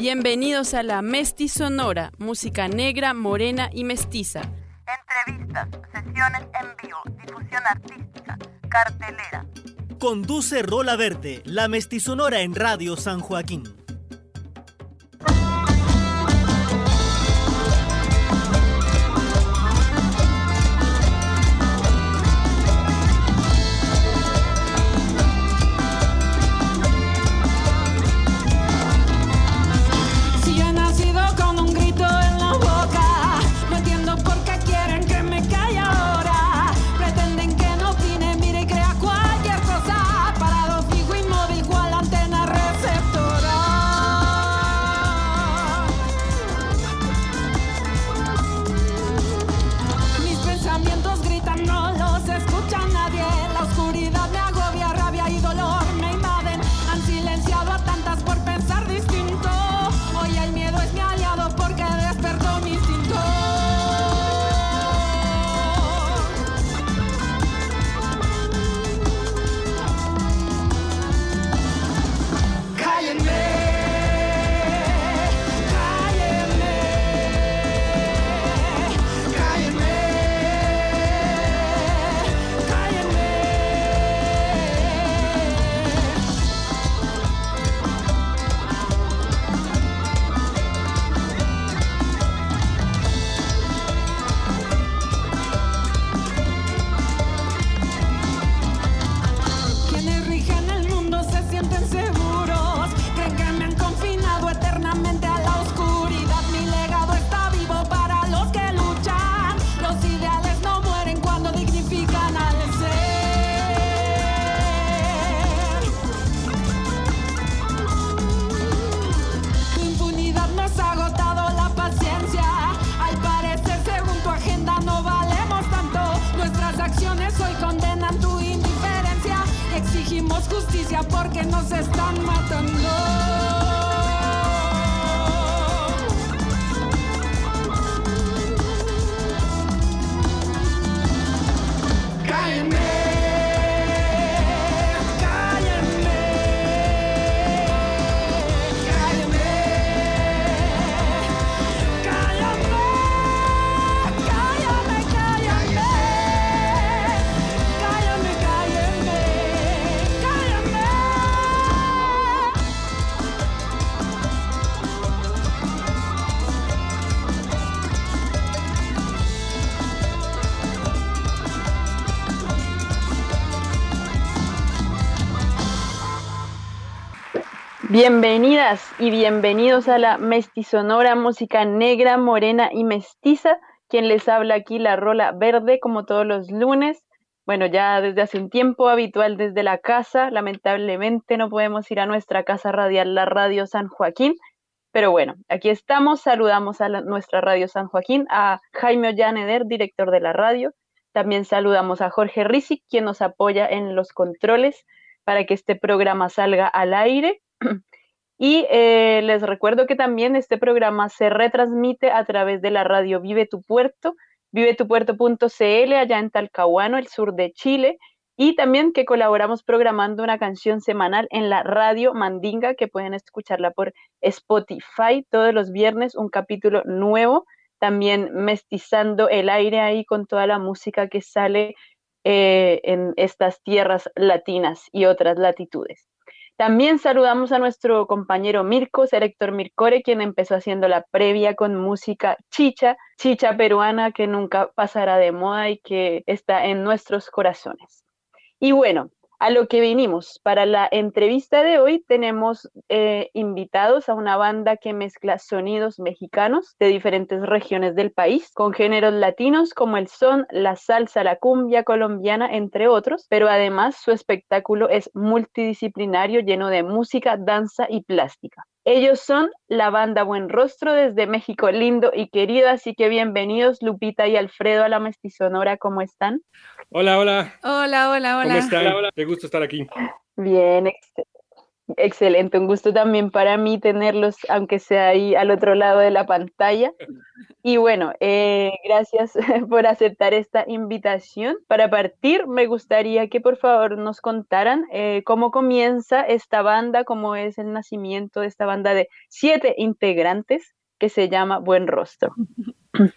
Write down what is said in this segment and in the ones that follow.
Bienvenidos a la Mesti Sonora, música negra, morena y mestiza. Entrevistas, sesiones en vivo, difusión artística, cartelera. Conduce Rola Verde, la Sonora en Radio San Joaquín. Bienvenidas y bienvenidos a la Mestizonora, música negra, morena y mestiza. Quien les habla aquí, la Rola Verde, como todos los lunes. Bueno, ya desde hace un tiempo habitual desde la casa. Lamentablemente no podemos ir a nuestra casa radial, la Radio San Joaquín. Pero bueno, aquí estamos. Saludamos a nuestra Radio San Joaquín, a Jaime Ollaneder, director de la radio. También saludamos a Jorge Rizic, quien nos apoya en los controles para que este programa salga al aire. Y eh, les recuerdo que también este programa se retransmite a través de la radio Vive tu Puerto, vivetupuerto.cl allá en Talcahuano, el sur de Chile, y también que colaboramos programando una canción semanal en la radio Mandinga, que pueden escucharla por Spotify todos los viernes, un capítulo nuevo, también mestizando el aire ahí con toda la música que sale eh, en estas tierras latinas y otras latitudes. También saludamos a nuestro compañero Mirko, Selector Mircore, quien empezó haciendo la previa con música chicha, chicha peruana que nunca pasará de moda y que está en nuestros corazones. Y bueno, a lo que vinimos. Para la entrevista de hoy tenemos eh, invitados a una banda que mezcla sonidos mexicanos de diferentes regiones del país con géneros latinos como el son, la salsa, la cumbia colombiana, entre otros, pero además su espectáculo es multidisciplinario lleno de música, danza y plástica. Ellos son la banda Buen Rostro desde México, lindo y querido, así que bienvenidos Lupita y Alfredo a la Mestizonora, ¿cómo están? Hola, hola. Hola, hola, hola. ¿Cómo están? Hola, Qué gusto estar aquí. Bien, excelente, un gusto también para mí tenerlos, aunque sea ahí al otro lado de la pantalla. Y bueno, eh, gracias por aceptar esta invitación. Para partir, me gustaría que por favor nos contaran eh, cómo comienza esta banda, cómo es el nacimiento de esta banda de siete integrantes que se llama Buen Rostro.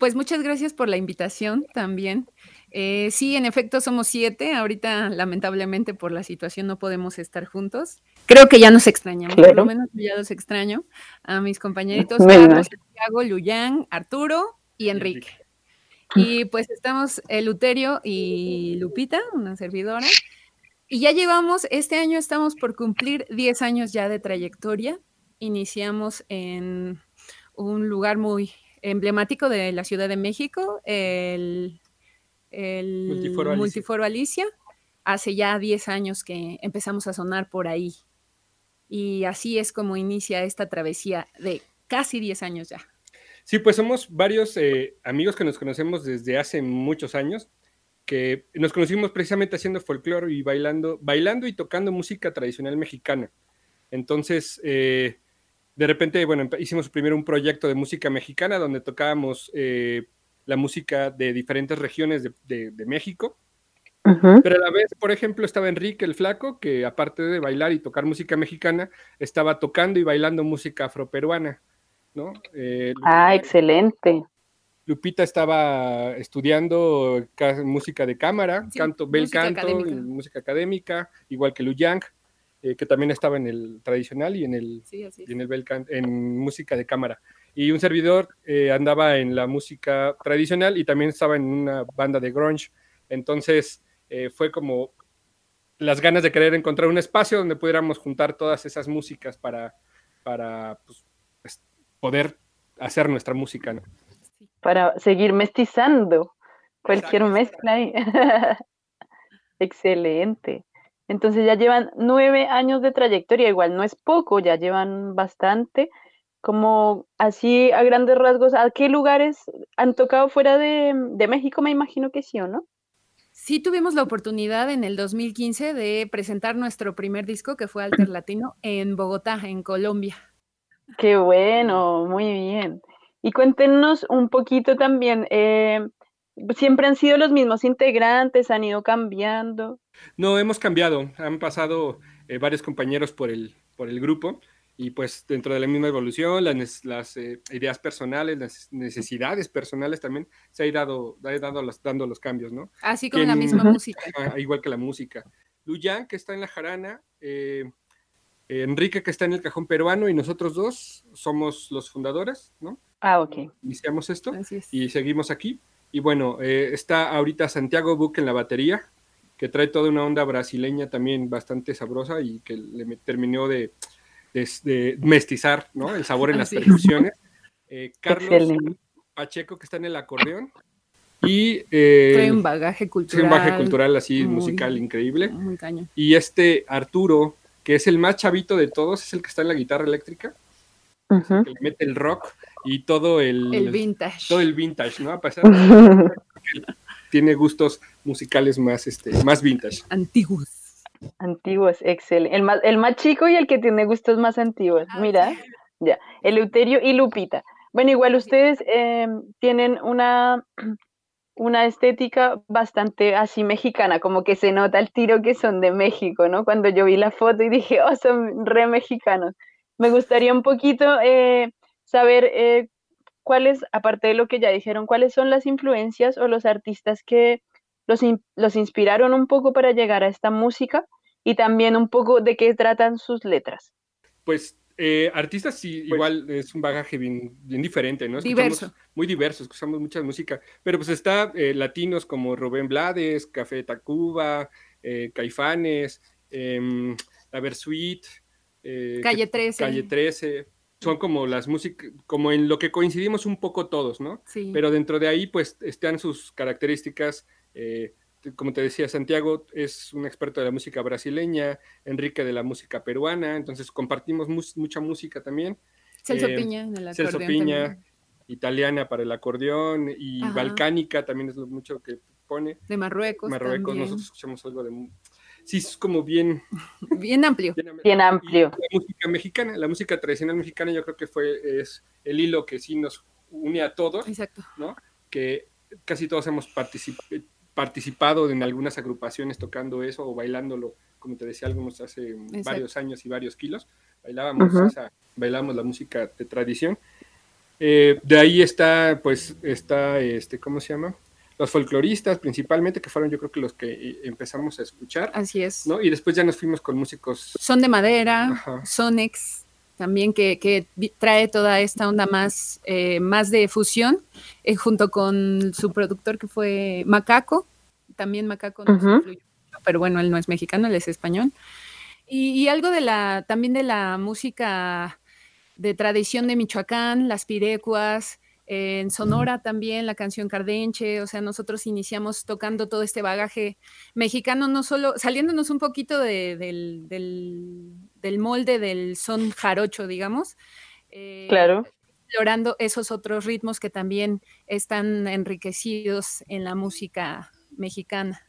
Pues muchas gracias por la invitación también. Eh, sí, en efecto somos siete. Ahorita, lamentablemente, por la situación no podemos estar juntos. Creo que ya nos extrañamos, por lo menos ya los extraño a mis compañeritos Carlos, Santiago, Luyan, Arturo y Enrique. Y pues estamos Luterio y Lupita, una servidora. Y ya llevamos, este año estamos por cumplir 10 años ya de trayectoria. Iniciamos en un lugar muy emblemático de la Ciudad de México, el, Multiforo, Alicia. Hace ya 10 años que empezamos a sonar por ahí. Y así es como inicia esta travesía de casi 10 años ya. Sí, pues somos varios eh, amigos que nos conocemos desde hace muchos años, que nos conocimos precisamente haciendo folclore y bailando, bailando y tocando música tradicional mexicana. Entonces, eh, de repente, bueno, hicimos primero un proyecto de música mexicana donde tocábamos eh, la música de diferentes regiones de, México. Pero a la vez, por ejemplo, estaba Enrique el Flaco, que aparte de bailar y tocar música mexicana, estaba tocando y bailando música afroperuana, ¿no? Eh, ah, excelente. Lupita estaba estudiando música de cámara, canto, bel canto, y música académica, igual que Lu Yang. Eh, que también estaba en el tradicional y en el, en el en música de cámara. Y un servidor eh, andaba en la música tradicional y también estaba en una banda de grunge. Entonces eh, fue como las ganas de querer encontrar un espacio donde pudiéramos juntar todas esas músicas para, para pues, pues, poder hacer nuestra música. ¿no? Para seguir mestizando cualquier mezcla ahí. Excelente. Entonces ya llevan nueve años de trayectoria, igual no es poco, ya llevan bastante. Como así a grandes rasgos, ¿a qué lugares han tocado fuera de, México? Me imagino que sí, ¿o no? Sí tuvimos la oportunidad en el 2015 de presentar nuestro primer disco, que fue Alter Latino, en Bogotá, en Colombia. Qué bueno, muy bien. Y cuéntenos un poquito también, eh, siempre han sido los mismos integrantes, han ido cambiando. No, hemos cambiado, han pasado eh, varios compañeros por el, por el grupo y pues dentro de la misma evolución, las, las eh, ideas personales, las necesidades personales también se ha ido dado los, dando los cambios, ¿no? Así como la misma música. igual que la música. Luyan, que está en la jarana, eh, Enrique, que está en el cajón peruano, y nosotros dos somos los fundadores, ¿no? Ah, ok. Iniciamos esto y seguimos aquí. Y bueno, eh, está ahorita Santiago Buc en la batería, que trae toda una onda brasileña también bastante sabrosa y que le terminó de, mestizar ¿no? el sabor en las percusiones. Eh, Carlos Pacheco, que está en el acordeón. Y eh, trae un bagaje cultural. un bagaje cultural así, musical increíble. Muy caño. Y este Arturo, que es el más chavito de todos, es el que está en la guitarra eléctrica. que le mete el rock y todo el, el vintage. Todo el vintage, ¿no? A pesar de que tiene gustos musicales más, este, más vintage. Antiguos. Antiguos, excelente. El más, el más chico y el que tiene gustos más antiguos. Ah, Mira, ya. Eleuterio y Lupita. Bueno, igual ustedes em, tienen una, una estética bastante así mexicana, como que se nota el tiro que son de México, ¿no? Cuando yo vi la foto y dije, oh, son re mexicanos. Me gustaría un poquito eh, saber eh, cuáles, aparte de lo que ya dijeron, cuáles son las influencias o los artistas que los, los inspiraron un poco para llegar a esta música y también un poco de qué tratan sus letras. Pues eh, artistas sí, pues igual es un bagaje bien, diferente, ¿no? diverso. Muy diverso, escuchamos mucha música, pero pues está eh, latinos como Rubén Blades, Café Tacuba, Caifanes, eh, La Versuit, Calle 13. Calle 13, son como las músicas, como en lo que coincidimos un poco todos, ¿no? Sí. Pero dentro de ahí, pues, están sus características. Eh, como te decía, Santiago es un experto de la música brasileña, Enrique de la música peruana, entonces compartimos mucha música también. Celso eh, Piña, Celso Piña, italiana para el acordeón y balcánica también es lo mucho que pone. De Marruecos. Marruecos, nosotros escuchamos algo de sí es como bien... Bien amplio. Bien, amplio. la música mexicana, la música tradicional mexicana yo creo que fue es el hilo que sí nos une a todos, Exacto. ¿no? Que casi todos hemos participado en algunas agrupaciones tocando eso o bailándolo, como te decía, algunos hace varios años y varios kilos, bailábamos, bailamos la música de tradición. Eh, de ahí está, pues, está, este, ¿cómo se llama? Los folcloristas principalmente, que fueron yo creo que los que eh, empezamos a escuchar. Así es. ¿no? Y después ya nos fuimos con músicos. Son de madera, Sonex, también que, trae toda esta onda más, eh, más de fusión, junto con su productor que fue Macaco, también Macaco no pero bueno, él no es mexicano, él es español. Y, y, algo de la, también de la música de tradición de Michoacán, las pirecuas, en Sonora también la canción Cardenche, o sea, nosotros iniciamos tocando todo este bagaje mexicano, no solo saliéndonos un poquito del, molde del son jarocho, digamos. Eh, claro. Explorando esos otros ritmos que también están enriquecidos en la música mexicana.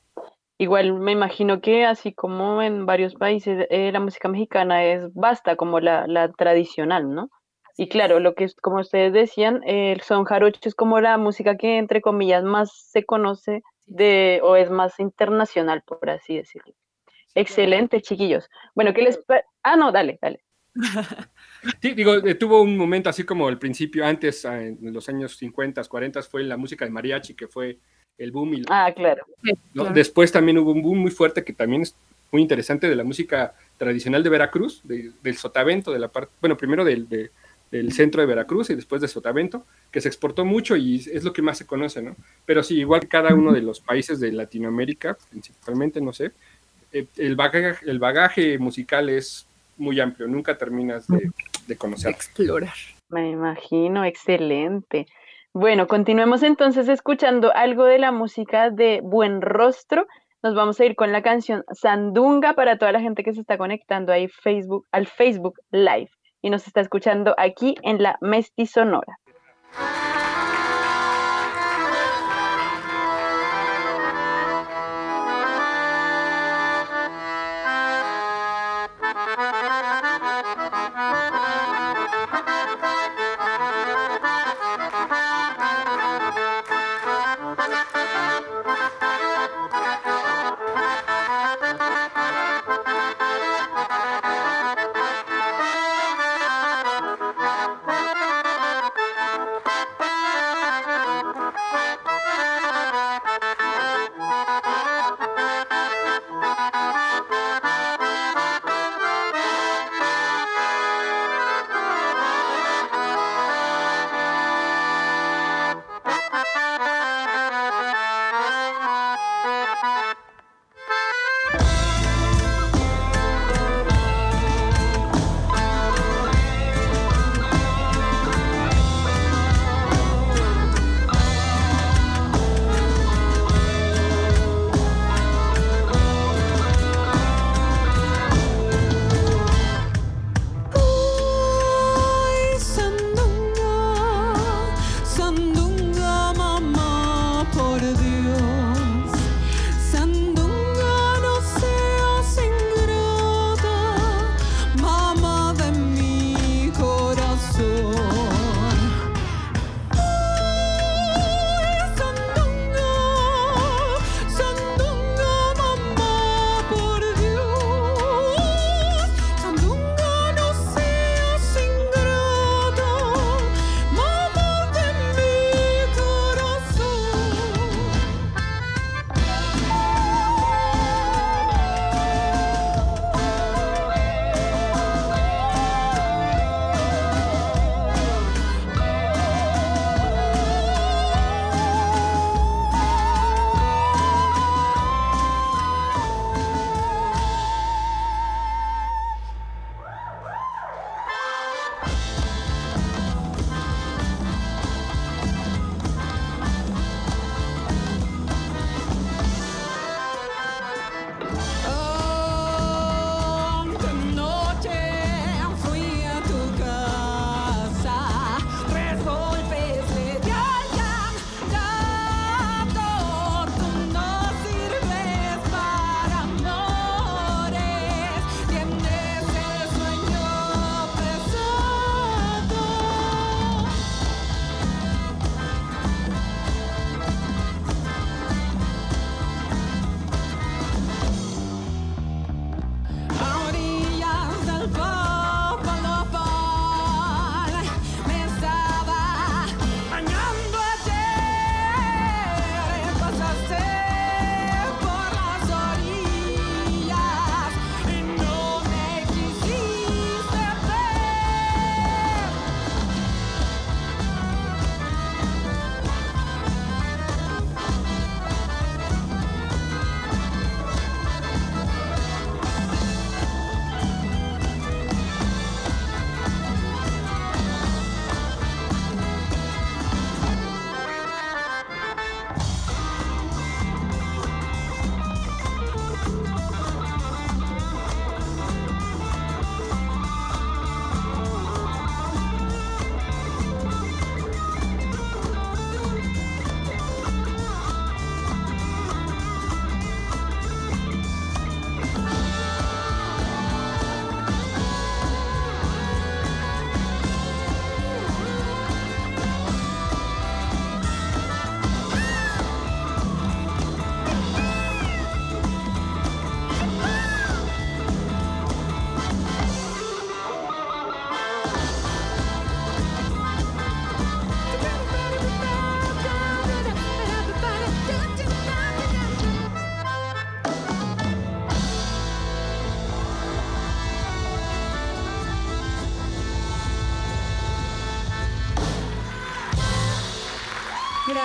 Igual me imagino que así como en varios países eh, la música mexicana es basta como la, la tradicional, ¿no? Y claro, lo que es, como ustedes decían, el son jarocho es como la música que, entre comillas, más se conoce de, o es más internacional, por así decirlo. Excelente, chiquillos. Bueno, ¿qué les... Ah, no, dale, dale. Sí, digo, eh, tuvo un momento así como al principio, antes, ah, en los años 50, 40, fue la música de mariachi, que fue el boom. Y ah, claro. Después también hubo un boom muy fuerte que también es muy interesante de la música tradicional de Veracruz, del sotavento, de la parte, bueno, primero del, de, del centro de Veracruz y después de Sotavento, que se exportó mucho y es lo que más se conoce, ¿no? Pero sí, igual cada uno de los países de Latinoamérica, principalmente, no sé, el bagaje, el bagaje musical es muy amplio, nunca terminas de, de conocer. Explorar. Me imagino, excelente. Bueno, continuemos entonces escuchando algo de la música de Buen Rostro. Nos vamos a ir con la canción Sandunga para toda la gente que se está conectando ahí Facebook, al Facebook Live y nos está escuchando aquí en la Mestizonora.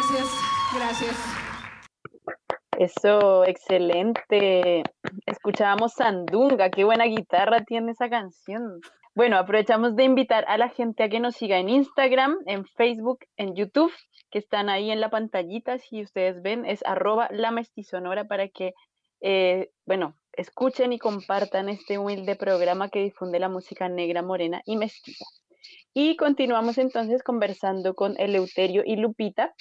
Gracias, gracias. Eso, excelente. Escuchábamos Sandunga, qué buena guitarra tiene esa canción. Bueno, aprovechamos de invitar a la gente a que nos siga en Instagram, en Facebook, en YouTube, que están ahí en la pantallita, si ustedes ven, es arroba la mestizonora para que, eh, bueno, escuchen y compartan este humilde programa que difunde la música negra, morena y mestiza. Y continuamos entonces conversando con Eleuterio y Lupita,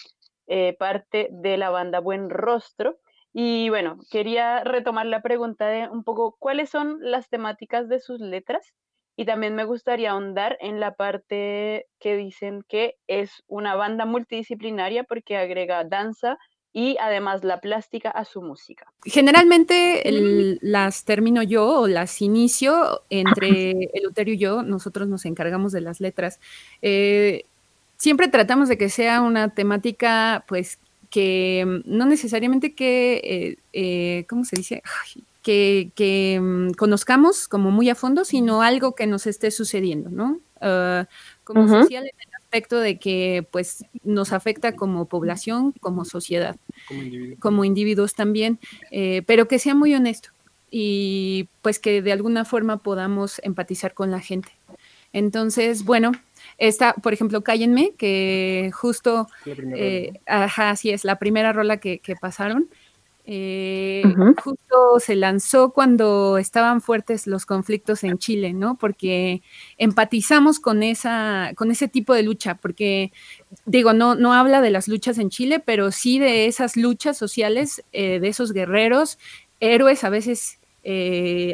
eh, parte de la banda Buen Rostro. Y bueno, quería retomar la pregunta de un poco cuáles son las temáticas de sus letras y también me gustaría ahondar en la parte que dicen que es una banda multidisciplinaria porque agrega danza y además la plástica a su música. Generalmente las termino yo o las inicio entre Eleuterio y yo, nosotros nos encargamos de las letras. Eh, siempre tratamos de que sea una temática, pues, que mm, no necesariamente que, eh, eh, ¿cómo se dice? que, mm, conozcamos como muy a fondo, sino algo que nos esté sucediendo, ¿no? Ah, como social en el aspecto de que pues nos afecta como población, como sociedad, como, individuos también, eh, pero que sea muy honesto y pues que de alguna forma podamos empatizar con la gente. Entonces, bueno, esta, por ejemplo, Cállenme, que justo, eh, ajá, así es, la primera rola que, pasaron, eh, justo se lanzó cuando estaban fuertes los conflictos en Chile, ¿no? Porque empatizamos con esa, con ese tipo de lucha, porque digo, no, no habla de las luchas en Chile, pero sí de esas luchas sociales, eh, de esos guerreros, héroes a veces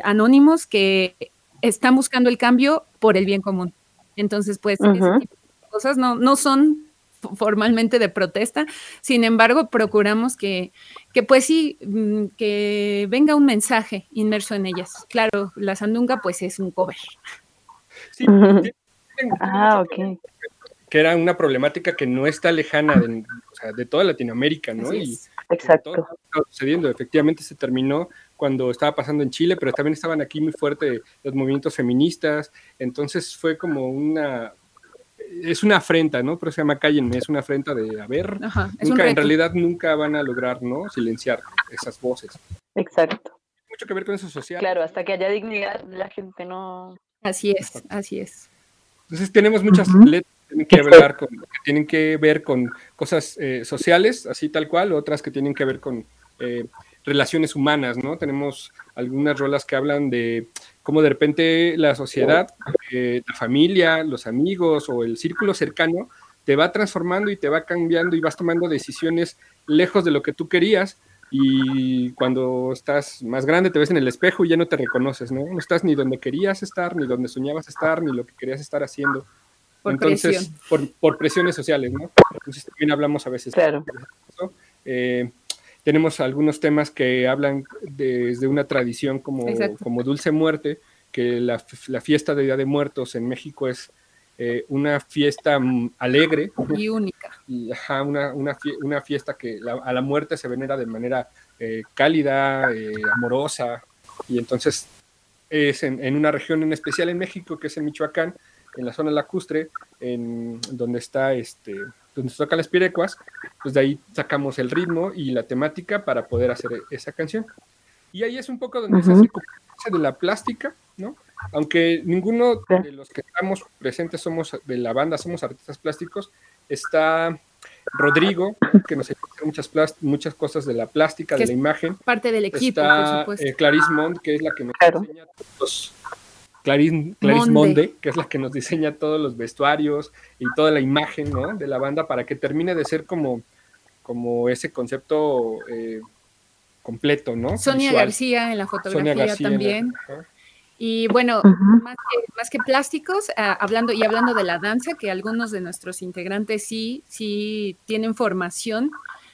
anónimos que están buscando el cambio por el bien común. Entonces, pues, ese tipo de cosas no, no son formalmente de protesta, sin embargo, procuramos que, que pues sí, mm, que venga un mensaje inmerso en ellas. Claro, la sandunga pues es un cover. Sí, ah, ok. Que era una problemática que no está lejana de, o sea, de toda Latinoamérica, ¿no? Y, Exacto. Todo sucediendo. Efectivamente se terminó cuando estaba pasando en Chile, pero también estaban aquí muy fuertes los movimientos feministas, entonces fue como una, es una afrenta, ¿no? Pero se llama Cállenme, es una afrenta de, a ver, nunca, en realidad nunca van a lograr, ¿no? Silenciar esas voces. Exacto. Mucho que ver con eso social. Claro, hasta que haya dignidad, la gente no... Así es, así es. Entonces tenemos muchas letras tienen que, hablar con, que tienen que ver con cosas eh, sociales, así tal cual, otras que tienen que ver con... Eh, relaciones humanas, ¿no? Tenemos algunas rolas que hablan de cómo de repente la sociedad, eh, la familia, los amigos o el círculo cercano te va transformando y te va cambiando y vas tomando decisiones lejos de lo que tú querías y cuando estás más grande te ves en el espejo y ya no te reconoces, ¿no? No estás ni donde querías estar, ni donde soñabas estar, ni lo que querías estar haciendo. Por Entonces, Por, presiones sociales, ¿no? Entonces también hablamos a veces claro. de eso. Eh, tenemos algunos temas que hablan desde una tradición como, como Dulce Muerte, que la, fiesta de Día de Muertos en México es eh, una fiesta mm, alegre. Y única. Y, una, una, fiesta que a la muerte se venera de manera eh, cálida, eh, amorosa. Y entonces es en, en, una región en especial en México, que es en Michoacán, en la zona lacustre, en donde está este donde se tocan las pirecuas, pues de ahí sacamos el ritmo y la temática para poder hacer esa canción. Y ahí es un poco donde se hace de la plástica, ¿no? Aunque ninguno de los que estamos presentes somos de la banda, somos artistas plásticos, está Rodrigo, que nos explica muchas, muchas cosas de la plástica, de la imagen. Parte del equipo, está, por supuesto. Eh, Clarice Mond, que es la que nos enseña todos Clarice, Monde. que es la que nos diseña todos los vestuarios y toda la imagen ¿no? de la banda para que termine de ser como, como ese concepto eh, completo, ¿no? Sonia García en la fotografía también. y bueno, más, que, plásticos, ah, hablando y hablando de la danza, que algunos de nuestros integrantes sí, sí tienen formación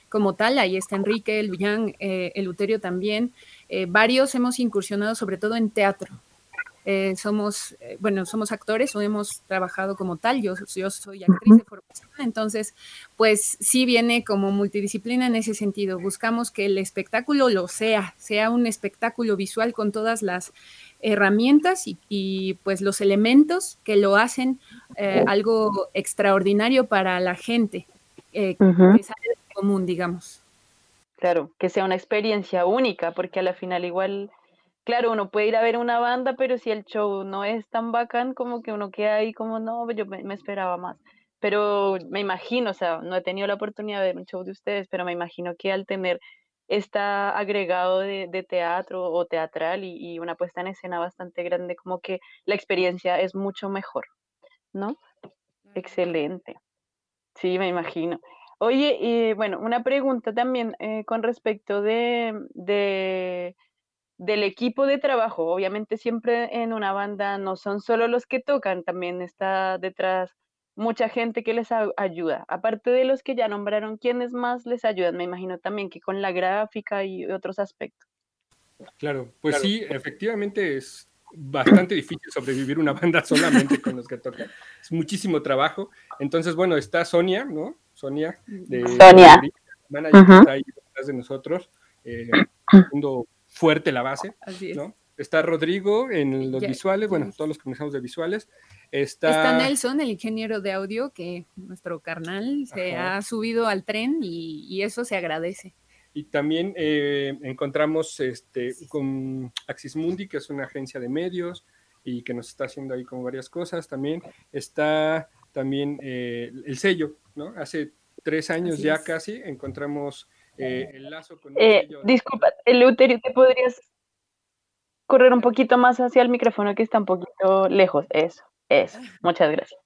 como tal, ahí está Enrique, el eh, el Uterio también, eh, varios hemos incursionado sobre todo en teatro, eh, somos, eh, bueno, somos actores o hemos trabajado como tal, yo, yo soy actriz de formación, entonces, pues sí viene como multidisciplina en ese sentido. Buscamos que el espectáculo lo sea, sea un espectáculo visual con todas las herramientas y, pues los elementos que lo hacen eh, algo extraordinario para la gente. que sale común, digamos. Claro, que sea una experiencia única, porque a la final igual, claro, uno puede ir a ver una banda, pero si el show no es tan bacán, como que uno queda ahí como, no, yo me, esperaba más. Pero me imagino, o sea, no he tenido la oportunidad de ver un show de ustedes, pero me imagino que al tener está agregado de, teatro o teatral y, una puesta en escena bastante grande, como que la experiencia es mucho mejor, ¿no? Excelente. Sí, me imagino. Oye, y bueno, una pregunta también eh, con respecto de, del equipo de trabajo. Obviamente siempre en una banda no son solo los que tocan, también está detrás mucha gente que les ayuda. Aparte de los que ya nombraron, ¿quiénes más les ayudan? Me imagino también que con la gráfica y otros aspectos. Claro, pues sí, efectivamente es bastante difícil sobrevivir una banda solamente con los que tocan. Es muchísimo trabajo. Entonces, bueno, está Sonia, ¿no? Sonia, de Sonia. está ahí detrás de nosotros, eh, fuerte la base, ¿no? Está Rodrigo en los visuales, bueno, todos los que comenzamos de visuales. Está... Nelson, el ingeniero de audio, que nuestro carnal se ha subido al tren y, eso se agradece. Y también eh, encontramos este, con Axis Mundi, que es una agencia de medios y que nos está haciendo ahí como varias cosas. También está también eh, el sello, ¿no? Hace tres años ya casi encontramos eh, el lazo con el sello. Disculpa, Eleuterio, ¿te podrías correr un poquito más hacia el micrófono que está un poquito lejos? Eso. Eso, muchas gracias.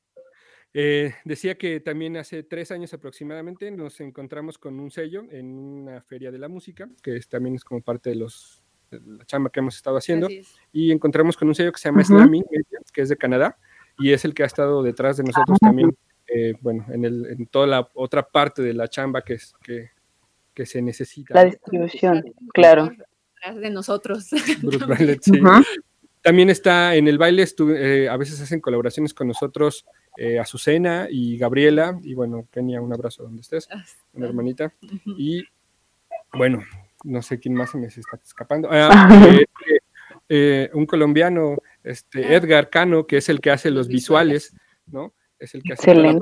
Eh, decía que también hace tres años aproximadamente nos encontramos con un sello en una feria de la música, que también es como parte de, los, la chamba que hemos estado haciendo, y encontramos con un sello que se llama uh que es de Canadá, y es el que ha estado detrás de nosotros también, eh, bueno, en, el, en, toda la otra parte de la chamba que, es, que, que se necesita. La distribución, claro. De nosotros. También está en el baile, eh, a veces hacen colaboraciones con nosotros eh, Azucena y Gabriela, y bueno, Kenia, un abrazo donde estés, ah, una hermanita. Y bueno, no sé quién más se me está escapando. Ah, eh, un colombiano, este, ah. Edgar Cano, que es el que hace los visuales, ¿no? Es el que hace los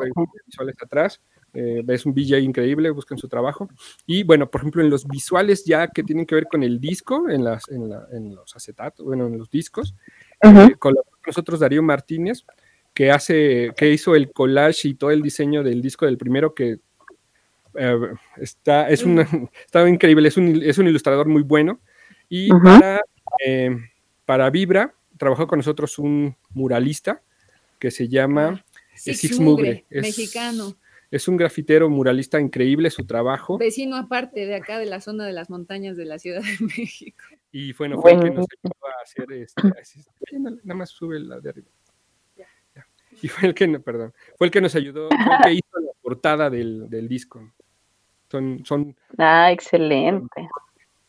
visuales atrás. Eh, es un DJ increíble, busquen su trabajo. Y bueno, por ejemplo, en los visuales ya que tienen que ver con el disco, en, las, en, los acetatos, bueno, en los discos, eh, con nosotros Darío Martínez, que hace, que hizo el collage y todo el diseño del disco del primero, que eh, está, es una, está increíble, es un, es un ilustrador muy bueno. Y para, para Vibra, trabajó con nosotros un muralista que se llama Six Mugre, mexicano. Es un grafitero muralista increíble su trabajo. Vecino aparte de acá de la zona de las montañas de la Ciudad de México. Y bueno, fue el que nos ayudó a hacer este, nada más sube la de arriba. Y fue el que, perdón, fue el que nos ayudó, fue el que hizo la portada del, disco. Son, son. Ah, excelente.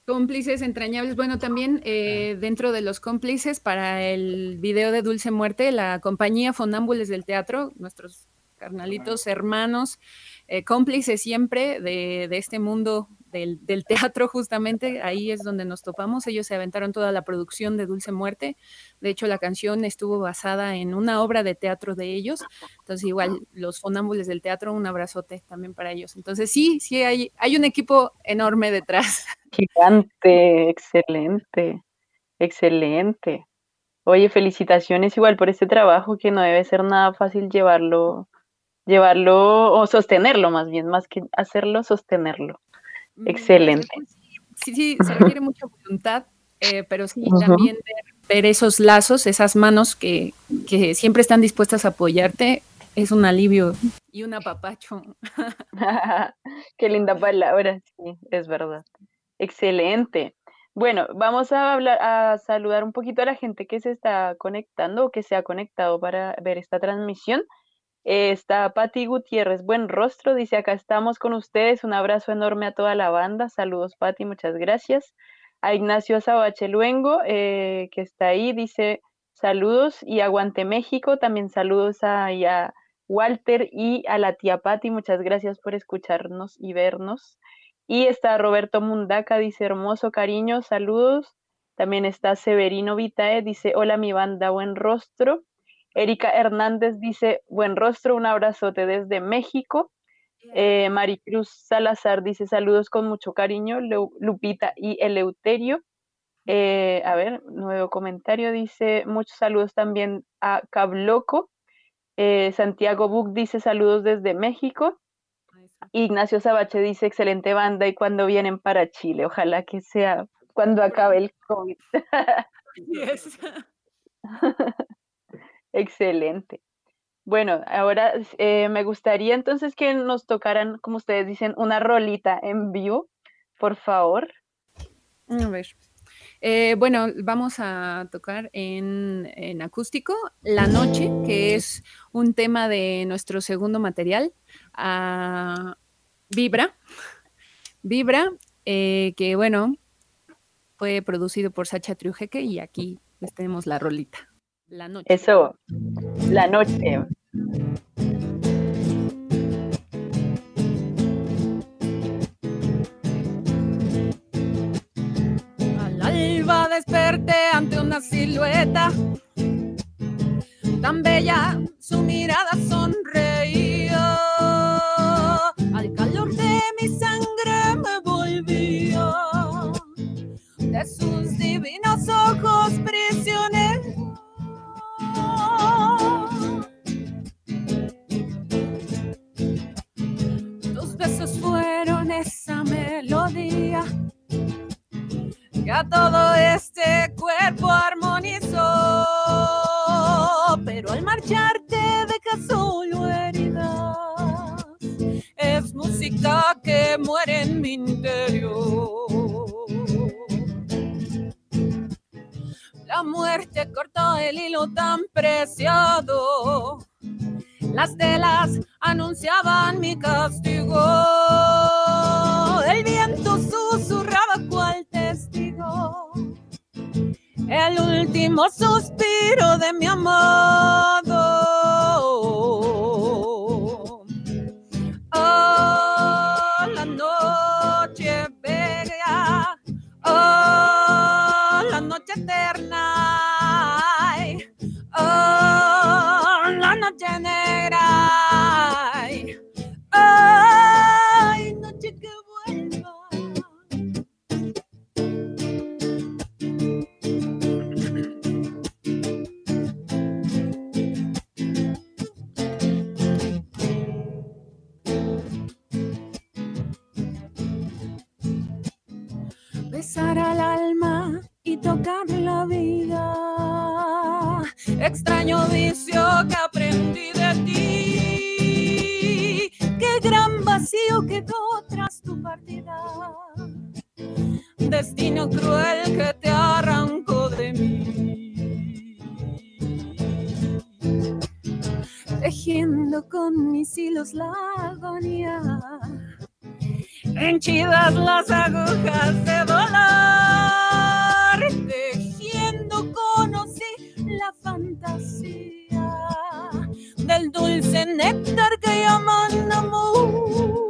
Cómplices entrañables. Bueno, también eh, dentro de los cómplices para el video de Dulce Muerte, la compañía Fonámbules del Teatro, nuestros carnalitos, hermanos, eh, cómplices siempre de, este mundo del, teatro, justamente, ahí es donde nos topamos. Ellos se aventaron toda la producción de Dulce Muerte. De hecho, la canción estuvo basada en una obra de teatro de ellos. Entonces, igual, los fonámbules del teatro, un abrazote también para ellos. Entonces, sí, sí, hay, hay un equipo enorme detrás. Gigante, excelente, excelente. Oye, felicitaciones igual por este trabajo que no debe ser nada fácil llevarlo llevarlo o sostenerlo más bien, más que hacerlo, sostenerlo. Mm, Excelente. Sí, sí, se requiere mucha voluntad, eh, pero sí también ver, esos lazos, esas manos que, que, siempre están dispuestas a apoyarte, es un alivio y un apapacho. Qué linda palabra, sí, es verdad. Excelente. Bueno, vamos a hablar, a saludar un poquito a la gente que se está conectando o que se ha conectado para ver esta transmisión. Está Pati Gutiérrez, buen rostro, dice acá estamos con ustedes, un abrazo enorme a toda la banda, saludos Pati, muchas gracias. A Ignacio Azabache Luengo, eh, que está ahí, dice saludos y aguante México, también saludos a, a Walter y a la tía Pati, muchas gracias por escucharnos y vernos. Y está Roberto Mundaca, dice hermoso cariño, saludos. También está Severino Vitae, dice hola mi banda, buen rostro. Erika Hernández dice, buen rostro, un abrazote desde México. Eh, Maricruz Salazar dice saludos con mucho cariño, Lupita y Eleuterio. Eh, a ver, nuevo comentario dice muchos saludos también a Cabloco. Eh, Santiago Buc dice saludos desde México. Ignacio Sabache dice excelente banda y cuando vienen para Chile. Ojalá que sea cuando acabe el COVID. Excelente. Bueno, ahora eh, me gustaría entonces que nos tocaran, como ustedes dicen, una rolita en vivo, por favor. A ver. Eh, bueno, vamos a tocar en, en, acústico La Noche, que es un tema de nuestro segundo material, a Vibra. Vibra, eh, que bueno, fue producido por Sacha Triujeque y aquí les tenemos la rolita. La noche. Eso, la noche. Al alba desperté ante una silueta tan bella, su mirada sonreía. Al calor de mi sangre me volvía de sus divinos ojos prisioneros. Tus besos fueron esa melodía que a todo este cuerpo armonizó, pero al marcharte dejas solo heridas. Es música que muere en mi interior. Muerte cortó el hilo tan preciado. Las telas anunciaban mi castigo. El viento susurraba cual testigo. El último suspiro de mi amado. Y tocar la vida. Extraño vicio que aprendí de ti. Qué gran vacío quedó tras tu partida. Destino cruel que te arrancó de mí. Tejiendo con mis hilos la agonía henchidas las agujas de tejiendo conocí la fantasía del dulce néctar que llaman amor.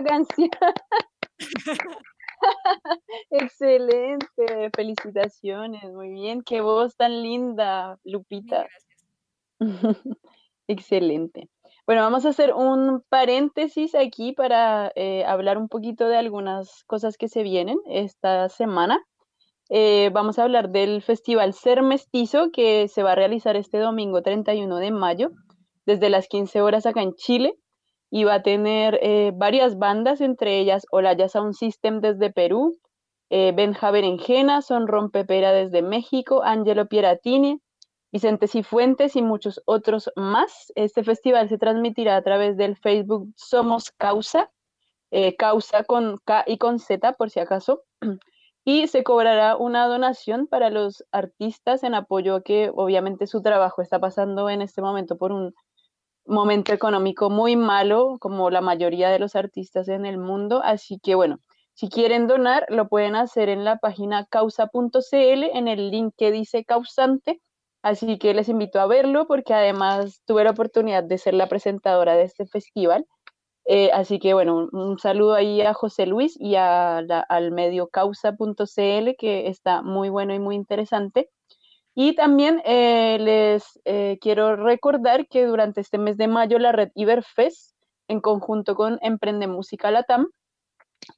Canción. Excelente, felicitaciones, muy bien, qué voz tan linda, Lupita. Excelente. Bueno, vamos a hacer un paréntesis aquí para eh, hablar un poquito de algunas cosas que se vienen esta semana. Eh, vamos a hablar del Festival Ser Mestizo que se va a realizar este domingo 31 de mayo desde las 15 horas acá en Chile y va a tener eh, varias bandas, entre ellas Olaya Sound System desde Perú, eh, Benja Berenjena, Son Rompepera desde México, Angelo Pieratini, Vicente Cifuentes y muchos otros más. Este festival se transmitirá a través del Facebook Somos Causa, eh, Causa con K y con Z por si acaso, y se cobrará una donación para los artistas en apoyo a que obviamente su trabajo está pasando en este momento por un momento económico muy malo, como la mayoría de los artistas en el mundo. Así que bueno, si quieren donar, lo pueden hacer en la página causa.cl, en el link que dice causante. Así que les invito a verlo porque además tuve la oportunidad de ser la presentadora de este festival. Eh, así que bueno, un, saludo ahí a José Luis y al medio causa.cl que está muy bueno y muy interesante. Y también eh, les eh, quiero recordar que durante este mes de mayo la red Iberfest, en conjunto con Emprende Música Latam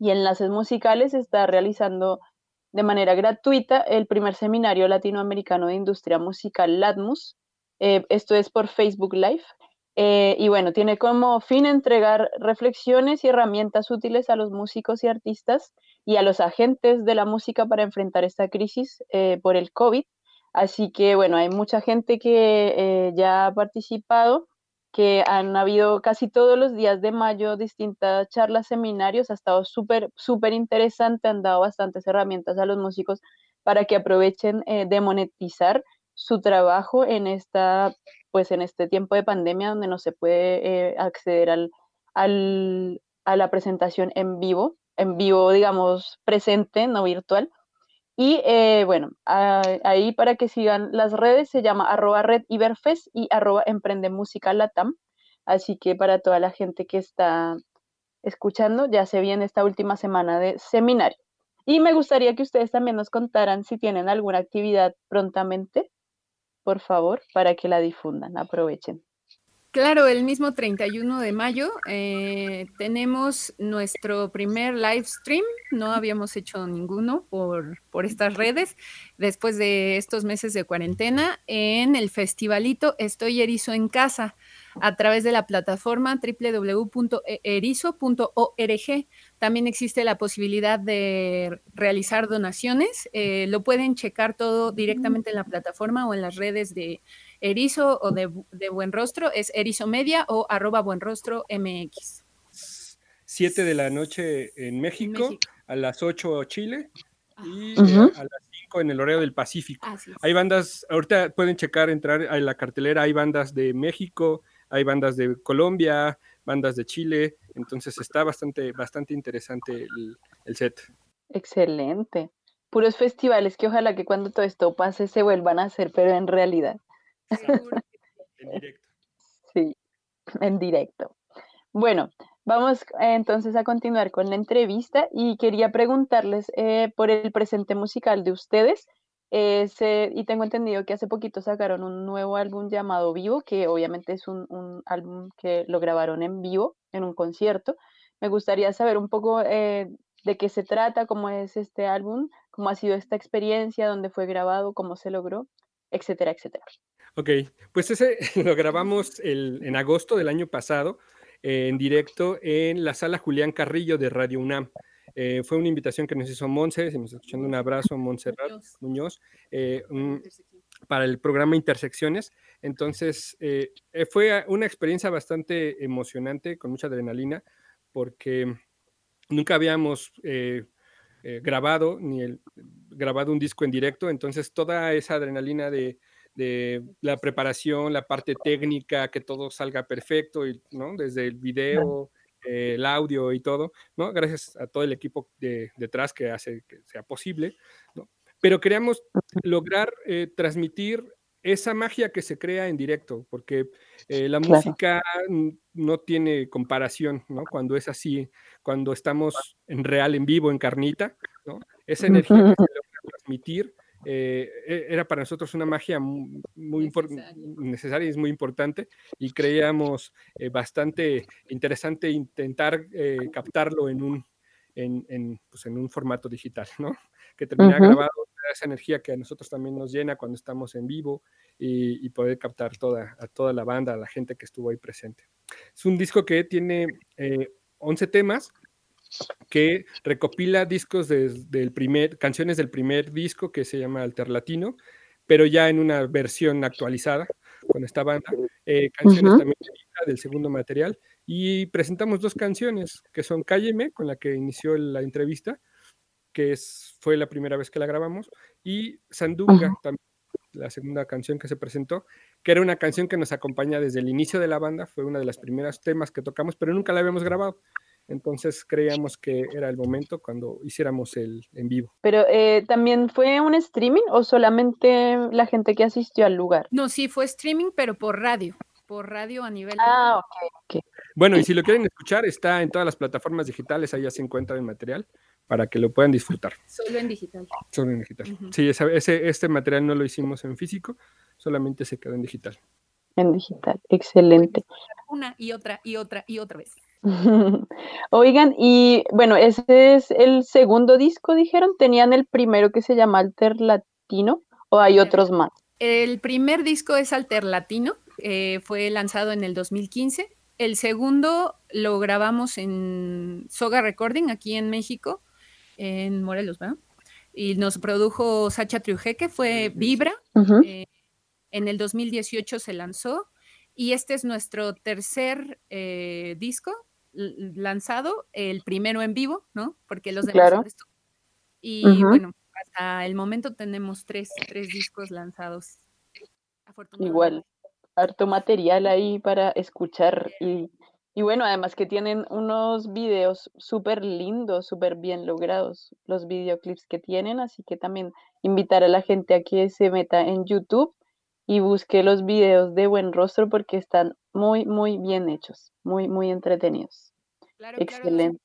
y Enlaces Musicales, está realizando de manera gratuita el primer seminario latinoamericano de industria musical LATMUS. Eh, esto es por Facebook Live. y bueno, tiene como fin entregar reflexiones y herramientas útiles a los músicos y artistas y a los agentes de la música para enfrentar esta crisis por el COVID Así que bueno, hay mucha gente que eh, ya ha participado, que han habido casi todos los días de mayo distintas charlas, seminarios, ha estado súper, súper interesante, han dado bastantes herramientas a los músicos para que aprovechen eh, de monetizar su trabajo en esta, pues en este tiempo de pandemia donde no se puede eh, acceder al, al, a la presentación en vivo, en vivo, digamos, presente, no virtual. Y eh, bueno, ahí para que sigan las redes se llama arroba red Iberfest y arroba emprende música latam. Así que para toda la gente que está escuchando, ya se viene esta última semana de seminario. Y me gustaría que ustedes también nos contaran si tienen alguna actividad prontamente, por favor, para que la difundan. Aprovechen. Claro, el mismo 31 de mayo eh, tenemos nuestro primer live stream. No habíamos hecho ninguno por, por estas redes después de estos meses de cuarentena en el festivalito Estoy Erizo en Casa a través de la plataforma www.erizo.org. También existe la posibilidad de realizar donaciones. Eh, lo pueden checar todo directamente en la plataforma o en las redes de Erizo o de, Buen Rostro es Erizo Media o arroba Buen Rostro MX. 7 de la noche en México, a las 8 Chile y a las 5 en el horario del Pacífico. Hay bandas, ahorita pueden checar, entrar a la cartelera, hay bandas de México, hay bandas de Colombia, bandas de Chile, entonces está bastante, bastante interesante el, el set. Excelente. Puros festivales que ojalá que cuando todo esto pase se vuelvan a hacer, pero en realidad. En directo. Sí, en directo. Bueno, vamos eh, entonces a continuar con la entrevista y quería preguntarles eh, por el presente musical de ustedes. Eh, y tengo entendido que hace poquito sacaron un nuevo álbum llamado Vivo, que obviamente es un, un álbum que lo grabaron en vivo, en un concierto. Me gustaría saber un poco de qué se trata, cómo es este álbum, cómo ha sido esta experiencia, dónde fue grabado, cómo se logró, etcétera, etcétera. Ok, pues ese lo grabamos en agosto del año pasado en directo en la sala Julián Carrillo de Radio UNAM. Eh, fue una invitación que nos hizo Monse, si me está escuchando un abrazo, Montserrat Muñoz, eh, para el programa Intersecciones. Entonces, eh, fue una experiencia bastante emocionante, con mucha adrenalina, porque nunca habíamos grabado ni el, grabado un disco en directo, entonces toda esa adrenalina de de la preparación, la parte técnica, que todo salga perfecto, y, ¿no? Desde el video, eh, el audio y todo, ¿no? Gracias a todo el equipo de, detrás que hace que sea posible, ¿no? Pero queríamos lograr eh, transmitir esa magia que se crea en directo, porque eh, la música no tiene comparación, ¿no? Cuando es así, cuando estamos en real, en vivo, en carnita, ¿no? Esa energía que se logra transmitir eh, e, era para nosotros una magia muy, necesaria y es muy importante y creíamos eh, bastante interesante intentar eh, captarlo en un, en, pues en, un formato digital, ¿no? Que termina grabado esa energía que a nosotros también nos llena cuando estamos en vivo y, poder captar toda, a toda la banda, a la gente que estuvo ahí presente. Es un disco que tiene 11 temas que recopila discos del primer, canciones del primer disco que se llama Alterlatino, pero ya en una versión actualizada con esta banda, eh, canciones también del segundo material, y presentamos dos canciones que son Cálleme, con la que inició la entrevista, que es, fue la primera vez que la grabamos, y Sandunga, también la segunda canción que se presentó, que era una canción que nos acompaña desde el inicio de la banda, fue una de las primeras temas que tocamos, pero nunca la habíamos grabado. Entonces creíamos que era el momento cuando hiciéramos el en vivo. Pero eh, también fue un streaming o solamente la gente que asistió al lugar? No, sí, fue streaming, pero por radio, por radio a nivel. Ah, ok, ok. Bueno, y si lo quieren escuchar, está en todas las plataformas digitales, ahí ya se encuentra el material para que lo puedan disfrutar. Solo en digital. Solo en digital. Sí, ese, este material no lo hicimos en físico, solamente se quedó en digital. En digital, excelente. Una y otra y otra y otra vez. Oigan, y bueno, ese es el segundo disco, dijeron. ¿Tenían el primero que se llama Alter Latino o hay otros más? El primer disco es Alter Latino, eh, fue lanzado en el 2015. El segundo lo grabamos en Soga Recording, aquí en México, en Morelos, ¿verdad? Y nos produjo Sacha Triujeque, fue Vibra. Eh, en el 2018 se lanzó. Y este es nuestro tercer eh, disco lanzado, el primero en vivo, ¿no? Porque los demás claro. Y bueno, hasta el momento tenemos tres, tres discos lanzados. Igual, harto material ahí para escuchar y, y bueno, además que tienen unos videos súper lindos, súper bien logrados, los videoclips que tienen, así que también invitar a la gente a que se meta en YouTube y busque los videos de Buen Rostro porque están muy, muy bien hechos, muy, muy entretenidos. Claro, Excelente.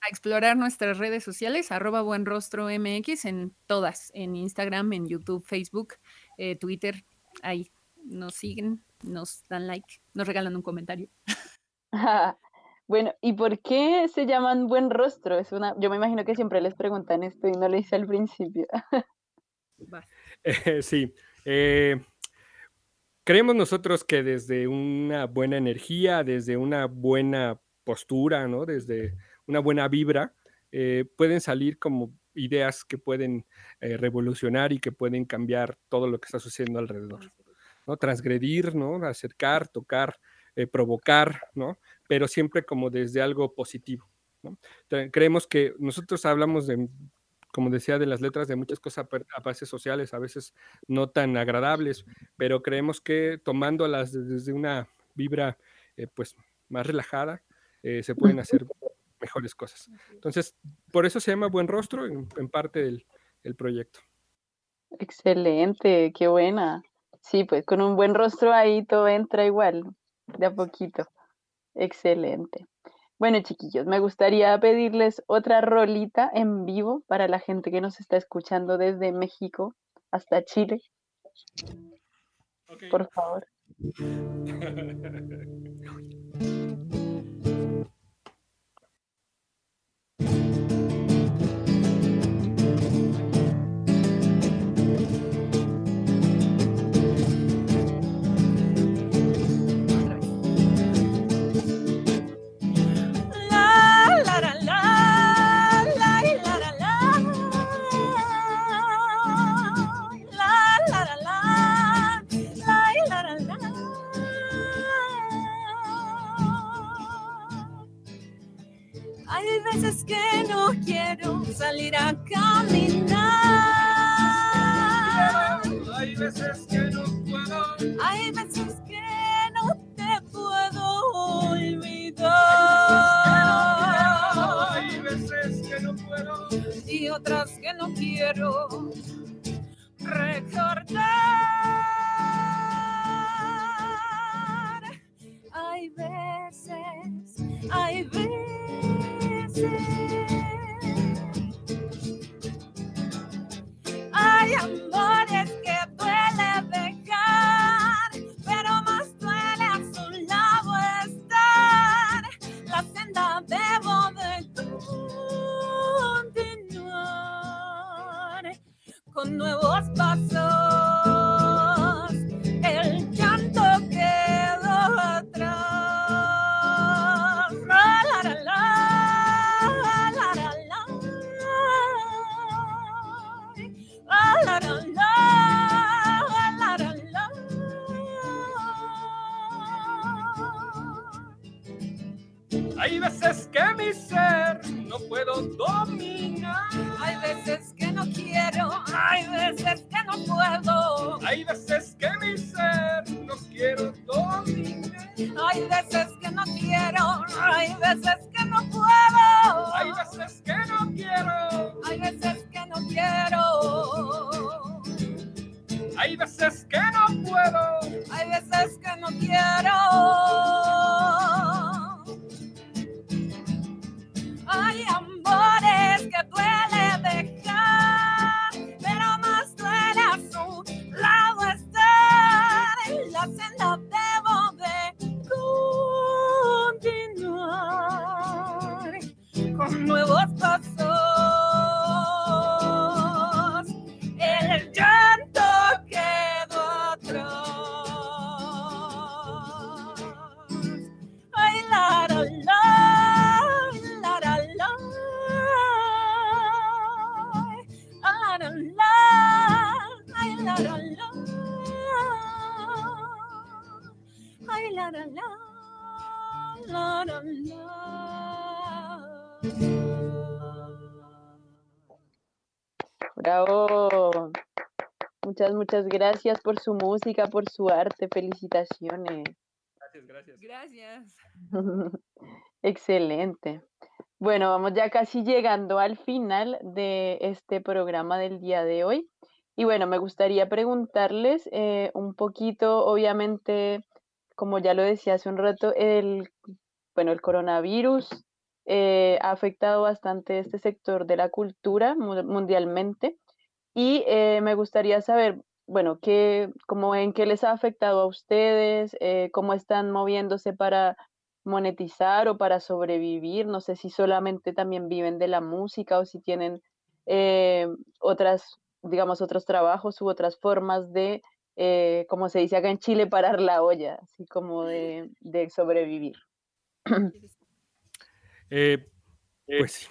a explorar nuestras redes sociales, arroba Buen Rostro MX en todas, en Instagram, en YouTube, Facebook, eh, Twitter, ahí nos siguen, nos dan like, nos regalan un comentario. bueno, ¿y por qué se llaman Buen Rostro? Es una, yo me imagino que siempre les preguntan esto y no lo hice al principio. Eh, sí. Eh, creemos nosotros que desde una buena energía, desde una buena postura, ¿no? Desde una buena vibra, eh, pueden salir como ideas que pueden eh, revolucionar y que pueden cambiar todo lo que está sucediendo alrededor. ¿no? Transgredir, ¿no? Acercar, tocar, eh, provocar, ¿no? Pero siempre como desde algo positivo. ¿no? creemos que nosotros hablamos de, como decía, de las letras de muchas cosas a bases sociales, a veces no tan agradables, pero creemos que tomándolas desde una vibra pues más relajada, eh, se pueden hacer mejores cosas. Entonces, por eso se llama Buen Rostro en, parte del proyecto. Excelente, qué buena. Sí, pues con un buen rostro ahí todo entra igual, de a poquito. Excelente. Bueno, chiquillos, me gustaría pedirles otra rolita en vivo para la gente que nos está escuchando desde México hasta Chile. Por favor. salir a caminar. Hay veces que no puedo. Hay veces que no te puedo olvidar. Hay veces que no puedo. Y otras que no quiero recordar. Hay veces, hay veces. Hay Bravo. Muchas, muchas gracias por su música, por su arte. Felicitaciones. Gracias, gracias. Gracias. Excelente. Bueno, vamos ya casi llegando al final de este programa del día de hoy. Y bueno, me gustaría preguntarles eh, un poquito, obviamente, como ya lo decía hace un rato, el, bueno, el coronavirus eh, ha afectado bastante este sector de la cultura mu- mundialmente. Y eh, me gustaría saber, bueno, qué, cómo en qué les ha afectado a ustedes, eh, cómo están moviéndose para monetizar o para sobrevivir. No sé si solamente también viven de la música o si tienen eh, otras, digamos, otros trabajos u otras formas de, como se dice acá en Chile, parar la olla, así como de, de sobrevivir. Pues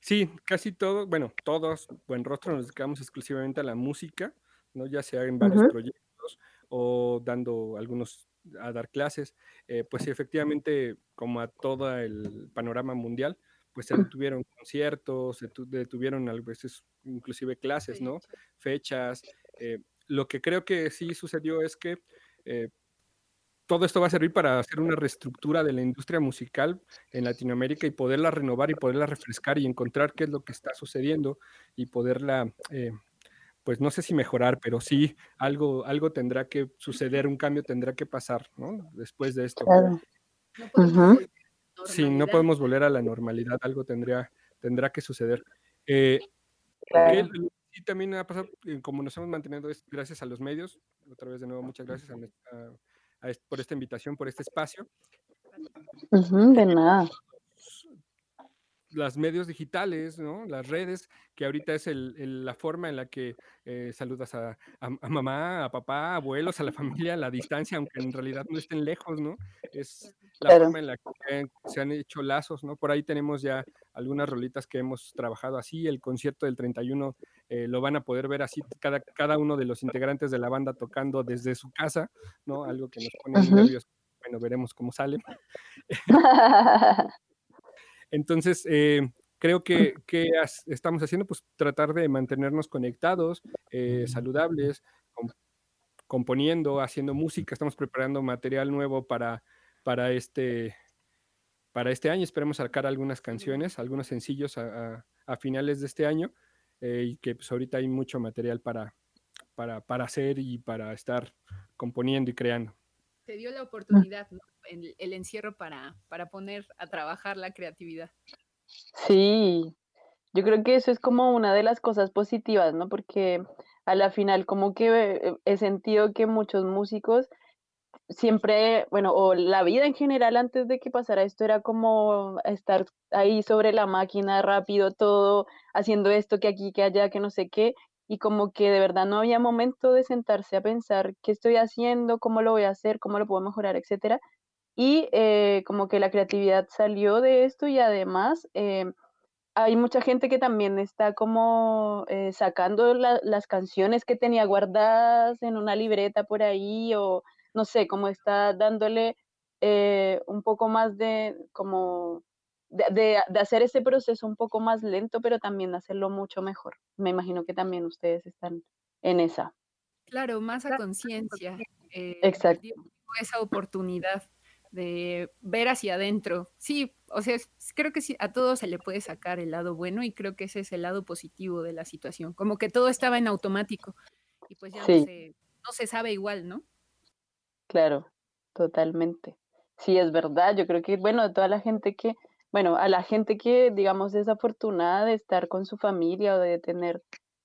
sí. Casi todo, bueno, todos, Buen Rostro, nos dedicamos exclusivamente a la música, ¿no? Ya sea en varios proyectos o dando algunos a dar clases. Eh, pues sí, efectivamente, como a todo el panorama mundial, pues se detuvieron conciertos, se tu- detuvieron a veces inclusive clases, ¿no? Fechas. eh, lo que creo que sí sucedió es que eh, todo esto va a servir para hacer una reestructura de la industria musical en Latinoamérica y poderla renovar y poderla refrescar y encontrar qué es lo que está sucediendo y poderla, eh, pues no sé si mejorar, pero sí algo, algo tendrá que suceder, un cambio tendrá que pasar, ¿no? Después de esto. Claro. No podemos Ujú. volver a la Sí, no normalidad. podemos volver a la normalidad, algo tendrá, tendrá que suceder. Eh, Claro. sí también ha pasado, eh, como nos hemos mantenido, es gracias a los medios. Otra vez de nuevo, muchas gracias a a- por esta invitación, por este espacio. De nada. Los medios digitales, ¿no? Las redes, que ahorita es el- el- la forma en la que eh, saludas a, a- a mamá, a papá, a abuelos, a la familia a la distancia, aunque en realidad no estén lejos, ¿no? Es la Claro. forma en la que se han hecho lazos, ¿no? Por ahí tenemos ya algunas rolitas que hemos trabajado así. El concierto del 31 eh, lo van a poder ver así, cada, cada uno de los integrantes de la banda tocando desde su casa, ¿no? Algo que nos pone muy nerviosos. Bueno, veremos cómo sale. Entonces, eh, creo que, que as- estamos haciendo, pues tratar de mantenernos conectados, eh, saludables, com- componiendo, haciendo música, estamos preparando material nuevo para, para, este, para este año, esperemos sacar algunas canciones, algunos sencillos a, a- a finales de este año, eh, y que pues ahorita hay mucho material para, para, para hacer y para estar componiendo y creando. Te dio la oportunidad, ¿no? El, el encierro para, para poner a trabajar la creatividad. Sí, yo creo que eso es como una de las cosas positivas, ¿no? Porque a la final como que he sentido que muchos músicos siempre, bueno, o la vida en general antes de que pasara esto era como estar ahí sobre la máquina rápido todo, haciendo esto que aquí, que allá, que no sé qué, y como que de verdad no había momento de sentarse a pensar qué estoy haciendo, cómo lo voy a hacer, cómo lo puedo mejorar, etcétera. Y eh, como que la creatividad salió de esto y además eh, hay mucha gente que también está como eh, sacando la- las canciones que tenía guardadas en una libreta por ahí o no sé, como está dándole un poco más de como de, hacer ese proceso un poco más lento, pero también hacerlo mucho mejor. Me imagino que también ustedes están en esa. Claro, más a conciencia. Eh, Exacto. Esa oportunidad de ver hacia adentro. Sí, o sea, creo que sí, a todo se le puede sacar el lado bueno y creo que ese es el lado positivo de la situación. Como que todo estaba en automático y pues ya no, se, no se sabe igual, ¿no? Claro, totalmente. Sí, es verdad. Yo creo que, bueno, toda la gente que, bueno, a la gente que, digamos, es afortunada de estar con su familia o de tener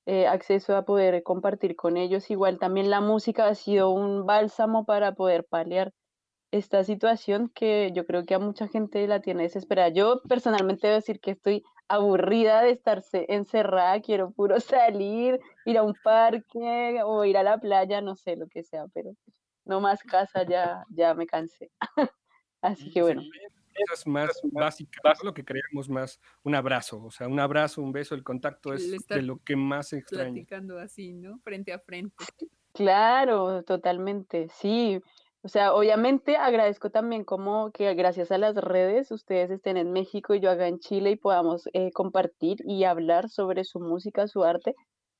eh, acceso a poder compartir con ellos, igual también la música ha sido un bálsamo para poder paliar esta situación que yo creo que a mucha gente la tiene desesperada. Yo personalmente debo decir que estoy aburrida de estarse encerrada, quiero puro salir, ir a un parque o ir a la playa, no sé lo que sea, pero no más casa, ya, ya me cansé. Así que bueno. Es más básicas, lo que creemos más un abrazo, o sea, un abrazo, un beso, el contacto es de lo que más extraño. Platicando así, ¿no? Frente a frente. Claro, totalmente, sí. O sea, obviamente agradezco también como que gracias a las redes ustedes estén en México y yo haga en Chile y podamos eh, compartir y hablar sobre su música, su arte,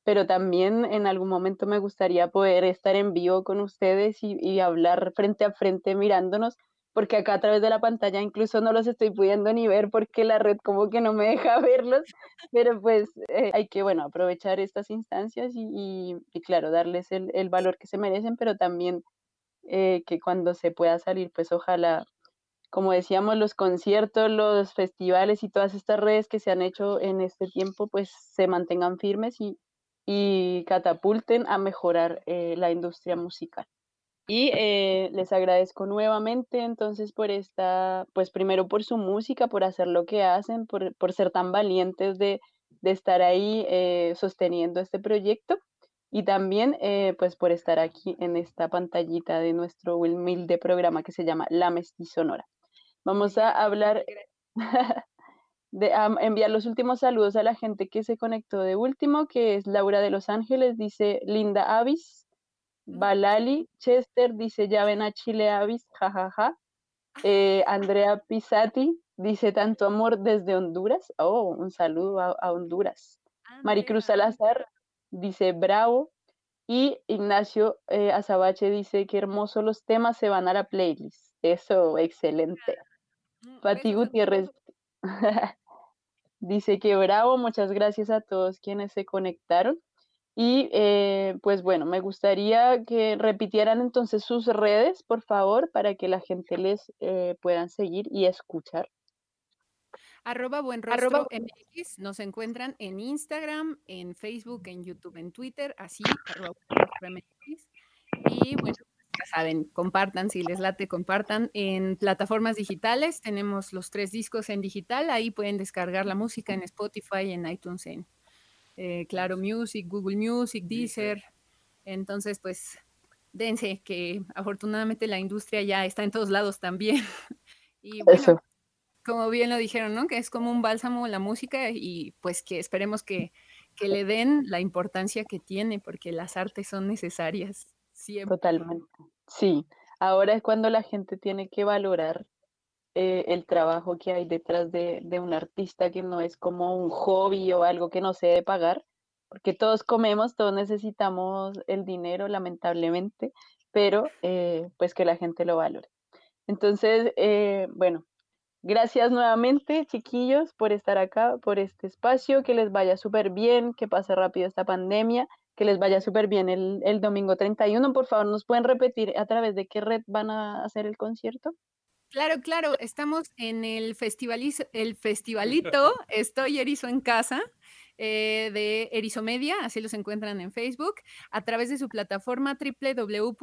pero también en algún momento me gustaría poder estar en vivo con ustedes y, hablar frente a frente mirándonos, porque acá a través de la pantalla incluso no los estoy pudiendo ni ver porque la red como que no me deja verlos, pero pues eh, hay que, bueno, aprovechar estas instancias y, claro, darles el, valor que se merecen, pero también eh, que cuando se pueda salir, pues ojalá, como decíamos, los conciertos, los festivales y todas estas redes que se han hecho en este tiempo, pues se mantengan firmes y, catapulten a mejorar eh, la industria musical. Y eh, les agradezco nuevamente entonces por esta, pues primero por su música, por hacer lo que hacen, por, ser tan valientes de, de estar ahí sosteniendo este proyecto y también eh, pues por estar aquí en esta pantallita de nuestro humilde programa que se llama La Mestizonora. Vamos a hablar, de enviar los últimos saludos a la gente que se conectó de último, que es Laura de Los Ángeles, dice Linda Avis, Balali, Chester dice ya ven a Chile Avis, jajaja. Eh, Andrea Pisati dice tanto amor desde Honduras. Oh, un saludo a, Honduras. Maricruz Salazar dice bravo. Y Ignacio eh, Azabache dice que hermoso los temas se van a la playlist. Eso, excelente. Mm, Pati Gutiérrez dice que bravo, muchas gracias a todos quienes se conectaron. Y eh, pues bueno, me gustaría que repitieran entonces sus redes, por favor, para que la gente les eh, puedan seguir y escuchar. Arroba buen rostro MX, nos encuentran en Instagram, en Facebook, en YouTube, en Twitter, así, arroba MX. Y bueno, ya saben, compartan, si les late, compartan. En plataformas digitales tenemos los tres discos en digital, ahí pueden descargar la música en Spotify, en iTunes, en eh, Claro Music, Google Music, Deezer. Entonces, pues, dense que afortunadamente la industria ya está en todos lados también. Y bueno, como bien lo dijeron, ¿no? Que es como un bálsamo la música y pues que esperemos que, le den la importancia que tiene, porque las artes son necesarias siempre. Totalmente. Sí, ahora es cuando la gente tiene que valorar eh, el trabajo que hay detrás de, un artista que no es como un hobby o algo que no se debe pagar, porque todos comemos, todos necesitamos el dinero, lamentablemente, pero eh, pues que la gente lo valore. Entonces, eh, bueno, Gracias nuevamente, chiquillos, por estar acá, por este espacio, que les vaya súper bien, que pase rápido esta pandemia, que les vaya súper bien el, el, domingo 31. Por favor, ¿nos pueden repetir a través de qué red van a hacer el concierto? Claro, claro, estamos en el, el festivalito Estoy Erizo en Casa eh, de Erizomedia, así los encuentran en Facebook, a través de su plataforma www.erizo.org.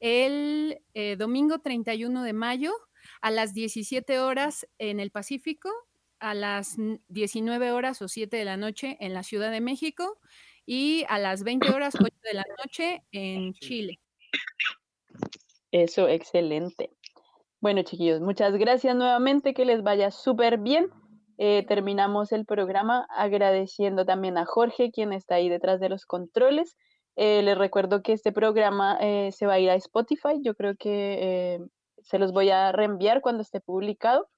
El eh, domingo 31 de mayo a las 17 horas en el Pacífico, a las 19 horas o 7 de la noche en la Ciudad de México y a las 20 horas 8 de la noche en Chile. Eso, excelente. Bueno, chiquillos, muchas gracias nuevamente, que les vaya súper bien. Eh, terminamos el programa agradeciendo también a Jorge, quien está ahí detrás de los controles, Eh, les recuerdo que este programa eh, se va a ir a Spotify. Yo creo que se los voy a reenviar cuando esté publicado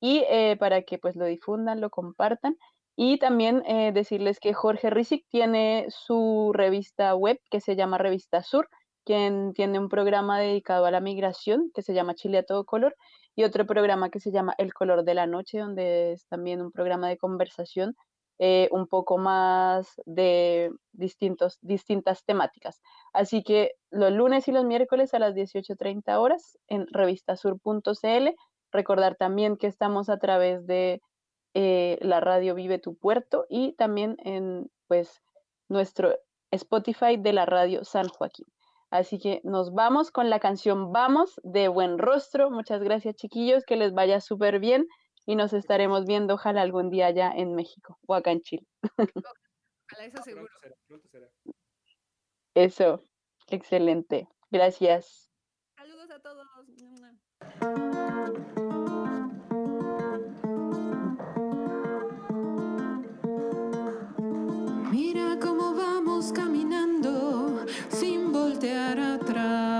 y para que pues lo difundan, lo compartan. Y también decirles que Jorge Rizik tiene su revista web que se llama Revista Sur, quien tiene un programa dedicado a la migración que se llama Chile a todo color y otro programa que se llama El color de la noche, donde es también un programa de conversación eh, un poco más de distintos, distintas temáticas. Así que los lunes y los miércoles a las 18.30 horas en revistasur.cl. Recordar también que estamos a través de eh, la radio Vive tu Puerto y también en pues nuestro Spotify de la radio San Joaquín. Así que nos vamos con la canción Vamos de Buen Rostro. Muchas gracias chiquillos, que les vaya súper bien y nos estaremos viendo ojalá algún día allá en México o acá en Chile. Ojalá, eso seguro. Eso, excelente. Gracias. Saludos a todos. Mira cómo vamos caminando sin voltear atrás.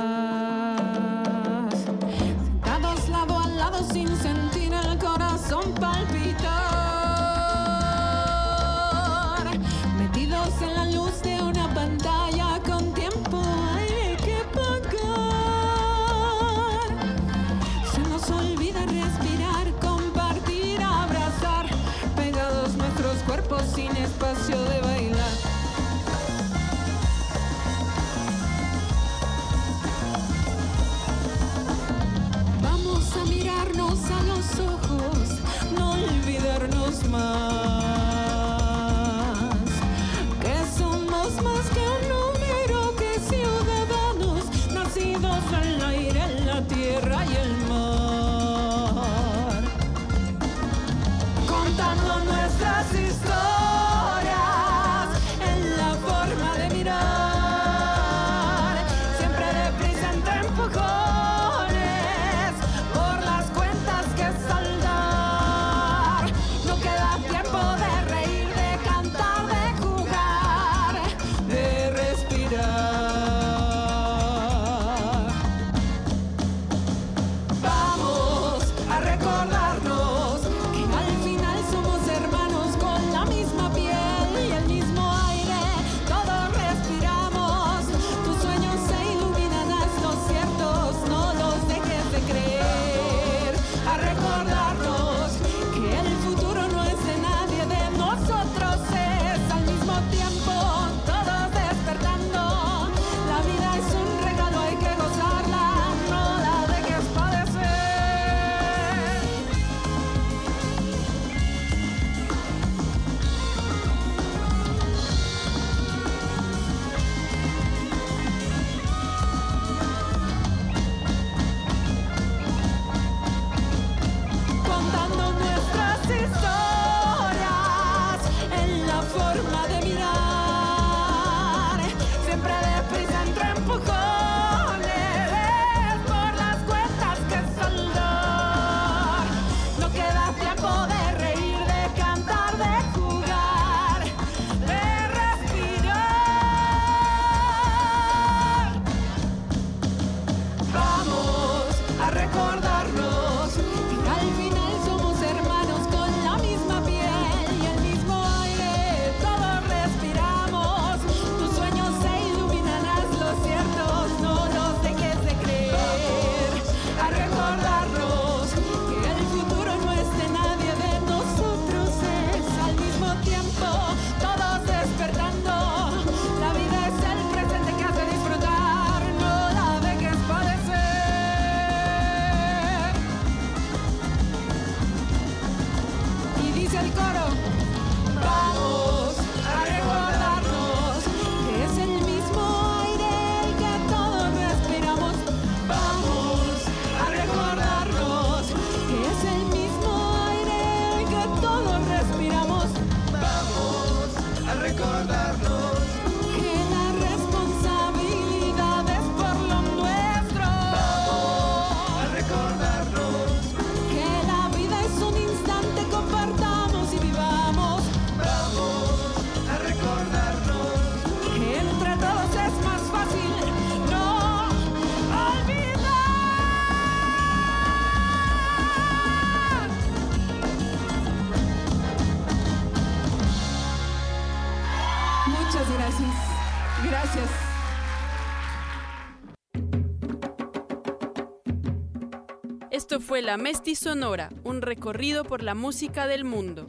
Fue La Mesti Sonora, un recorrido por la música del mundo.